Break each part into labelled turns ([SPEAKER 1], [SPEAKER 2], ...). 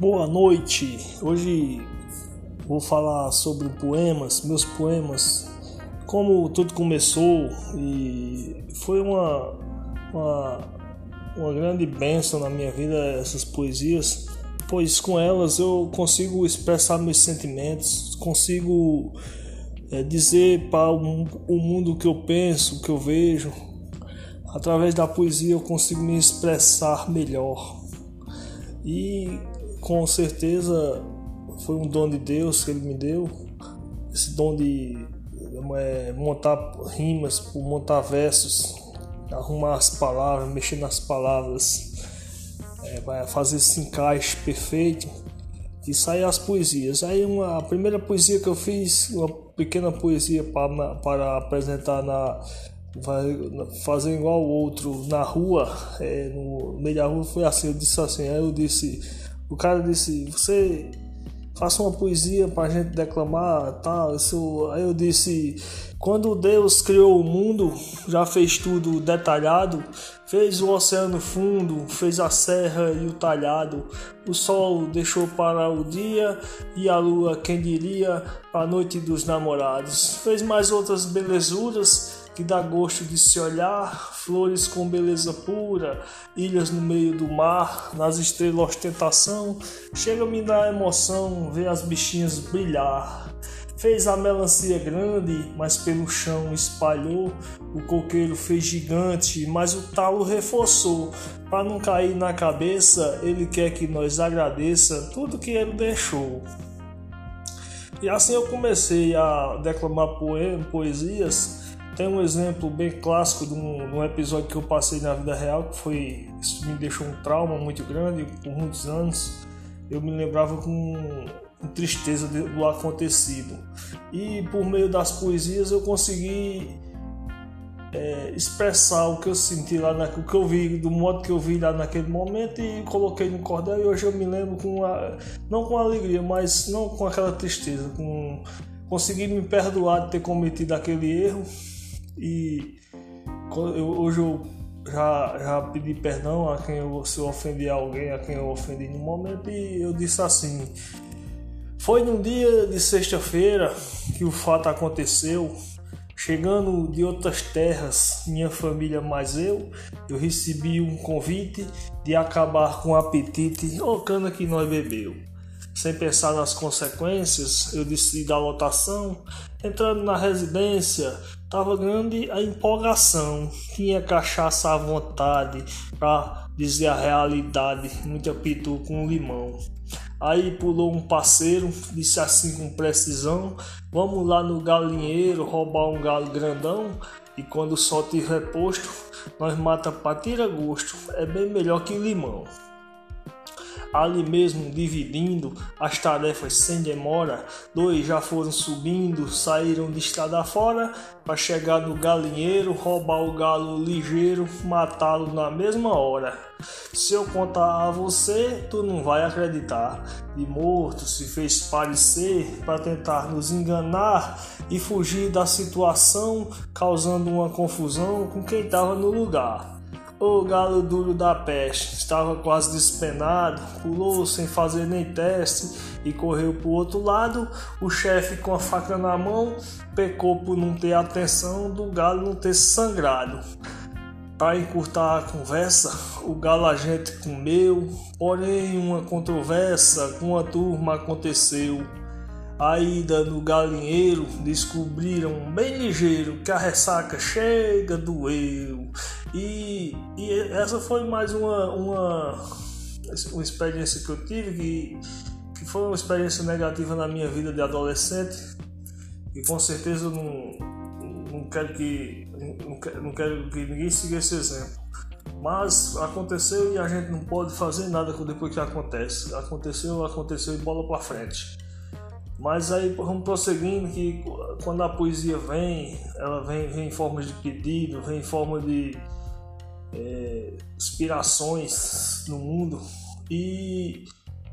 [SPEAKER 1] Boa noite. Hoje vou falar sobre poemas, meus poemas, como tudo começou e foi uma, uma, uma grande bênção na minha vida essas poesias, pois com elas eu consigo expressar meus sentimentos, consigo é, dizer para o, o mundo o que eu penso, o que eu vejo. Através da poesia eu consigo me expressar melhor. E com certeza foi um dom de Deus que ele me deu. Esse dom de é, montar rimas, montar versos, arrumar as palavras, mexer nas palavras, é, fazer esse encaixe perfeito e sair as poesias. Aí uma, a primeira poesia que eu fiz, uma pequena poesia para, para apresentar na fazer igual o outro na rua, é, no meio da rua foi assim, eu disse assim, aí eu disse o cara disse: Você faça uma poesia para a gente declamar, tal. Isso, aí eu disse: Quando Deus criou o mundo, já fez tudo detalhado, fez o oceano fundo, fez a serra e o talhado, o sol deixou para o dia e a lua, quem diria, a noite dos namorados. Fez mais outras belezuras que dá gosto de se olhar, flores com beleza pura, ilhas no meio do mar, nas estrelas ostentação, chega a me dar emoção ver as bichinhas brilhar. Fez a melancia grande, mas pelo chão espalhou. O coqueiro fez gigante, mas o talo reforçou. Para não cair na cabeça, ele quer que nós agradeça tudo que ele deixou. E assim eu comecei a declamar poemas, poesias tem um exemplo bem clássico de um, de um, episódio que eu passei na vida real, que foi. Isso me deixou um trauma muito grande por muitos anos. Eu me lembrava com, com tristeza do acontecido. E por meio das poesias eu consegui é, expressar o que eu senti lá, na, o que eu vi, do modo que eu vi lá naquele momento e coloquei no cordel. E hoje eu me lembro com não com alegria, mas não com aquela tristeza, com consegui me perdoar de ter cometido aquele erro e eu, hoje eu já, já pedi perdão a quem eu, se eu ofendi alguém, a quem eu ofendi no momento, e eu disse assim: Foi num dia de sexta-feira que o fato aconteceu. Chegando de outras terras, minha família mais eu, eu recebi um convite de acabar com o apetite, o cana que nós bebeu. Sem pensar nas consequências, eu decidi dar lotação. Entrando na residência, estava grande a empolgação. Tinha cachaça à vontade, para dizer a realidade, muito pitu com limão. Aí pulou um parceiro, disse assim com precisão: Vamos lá no galinheiro roubar um galo grandão. E quando o sol tiver posto, nós mata para tirar gosto. É bem melhor que limão ali mesmo dividindo as tarefas sem demora. Dois já foram subindo, saíram de estrada fora para chegar no galinheiro, roubar o galo ligeiro, matá-lo na mesma hora. Se eu contar a você, tu não vai acreditar. De morto se fez parecer para tentar nos enganar e fugir da situação, causando uma confusão com quem estava no lugar. O galo duro da peste estava quase despenado, pulou sem fazer nem teste e correu para o outro lado. O chefe, com a faca na mão, pecou por não ter atenção do galo não ter sangrado. Para encurtar a conversa, o galo a gente comeu, porém uma controvérsia com a turma aconteceu. A ida no galinheiro descobriram bem ligeiro que a ressaca chega doeu. E, e essa foi mais uma, uma, uma experiência que eu tive que, que foi uma experiência negativa na minha vida de adolescente. E com certeza eu não, não quero que não quero, não quero que ninguém siga esse exemplo. Mas aconteceu e a gente não pode fazer nada depois que acontece. Aconteceu, aconteceu e bola para frente. Mas aí vamos prosseguindo que quando a poesia vem, ela vem, vem em forma de pedido, vem em forma de é, inspirações no mundo. E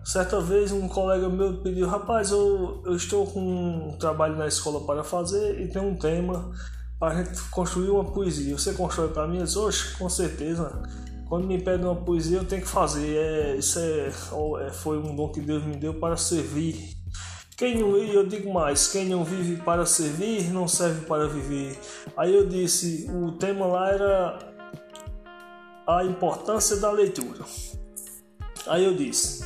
[SPEAKER 1] certa vez um colega meu pediu, rapaz, eu, eu estou com um trabalho na escola para fazer e tem um tema para a gente construir uma poesia. Você constrói para mim? Eu disse, Oxe, com certeza. quando me pedem uma poesia, eu tenho que fazer. É, isso é, é, foi um dom que Deus me deu para servir. Quem não, eu digo mais, quem não vive para servir, não serve para viver. Aí eu disse, o tema lá era a importância da leitura. Aí eu disse,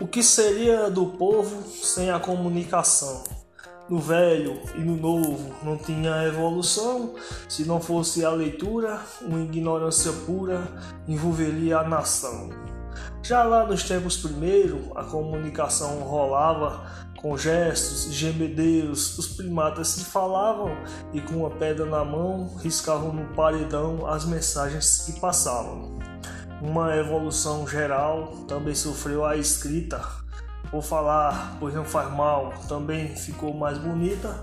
[SPEAKER 1] o que seria do povo sem a comunicação? No velho e no novo não tinha evolução. Se não fosse a leitura, uma ignorância pura envolveria a nação. Já lá nos tempos primeiros, a comunicação rolava com gestos, gemedeiros, os primatas se falavam e com uma pedra na mão riscavam no paredão as mensagens que passavam. Uma evolução geral também sofreu a escrita, Vou falar, pois não faz mal, também ficou mais bonita,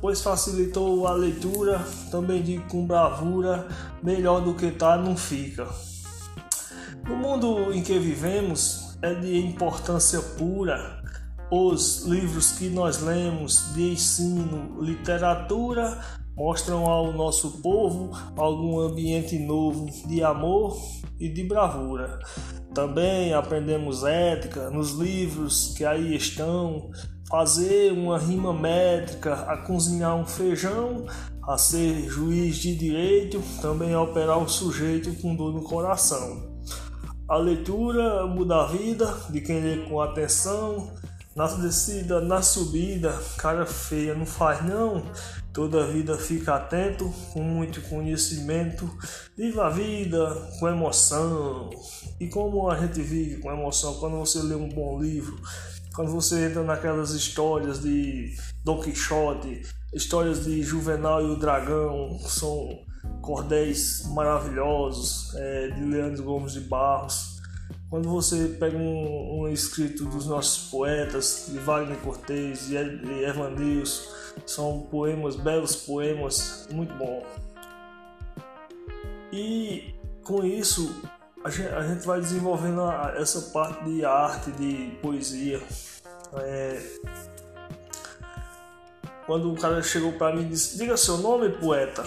[SPEAKER 1] pois facilitou a leitura, também de com bravura, melhor do que tá não fica. No mundo em que vivemos é de importância pura os livros que nós lemos de ensino, literatura, mostram ao nosso povo algum ambiente novo de amor e de bravura. Também aprendemos ética nos livros que aí estão, fazer uma rima métrica, a cozinhar um feijão, a ser juiz de direito, também a operar o sujeito com dor no coração. A leitura muda a vida de quem lê com atenção, na descida, na subida, cara feia não faz não. Toda vida fica atento, com muito conhecimento. Viva a vida com emoção. E como a gente vive com emoção quando você lê um bom livro, quando você entra naquelas histórias de Don Quixote, histórias de Juvenal e o Dragão, são cordéis maravilhosos, é, de Leandro Gomes de Barros quando você pega um, um escrito dos nossos poetas, de Wagner Cortez e Evanilson, são poemas, belos poemas, muito bom. E com isso a gente, a gente vai desenvolvendo a, essa parte de arte, de poesia. É, quando o cara chegou para mim e disse: Diga seu nome, poeta.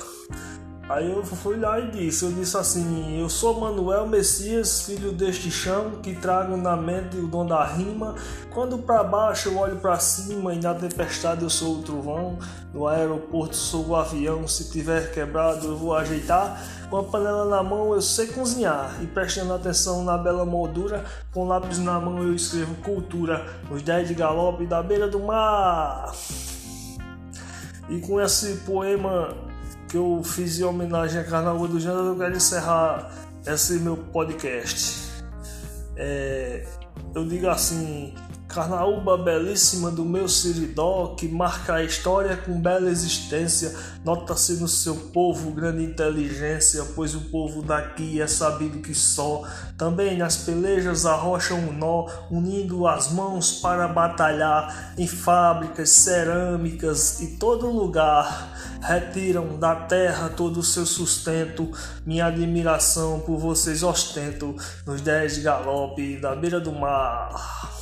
[SPEAKER 1] Aí eu fui lá e disse, eu disse assim, eu sou Manuel Messias, filho deste chão, que trago na mente o dom da rima. Quando para baixo eu olho para cima e na tempestade eu sou o trovão. No aeroporto sou o avião, se tiver quebrado eu vou ajeitar. Com a panela na mão eu sei cozinhar e prestando atenção na bela moldura, com lápis na mão eu escrevo cultura, os 10 de galope da beira do mar. E com esse poema que eu fiz em homenagem a Carnaval do Jandas, eu quero encerrar esse meu podcast. É, eu digo assim: Carnaúba belíssima do meu Siridó, que marca a história com bela existência, nota-se no seu povo grande inteligência, pois o povo daqui é sabido que só. Também nas pelejas arrocham um nó, unindo as mãos para batalhar em fábricas, cerâmicas e todo lugar retiram da terra todo o seu sustento. Minha admiração por vocês ostento nos dez de galope da beira do mar.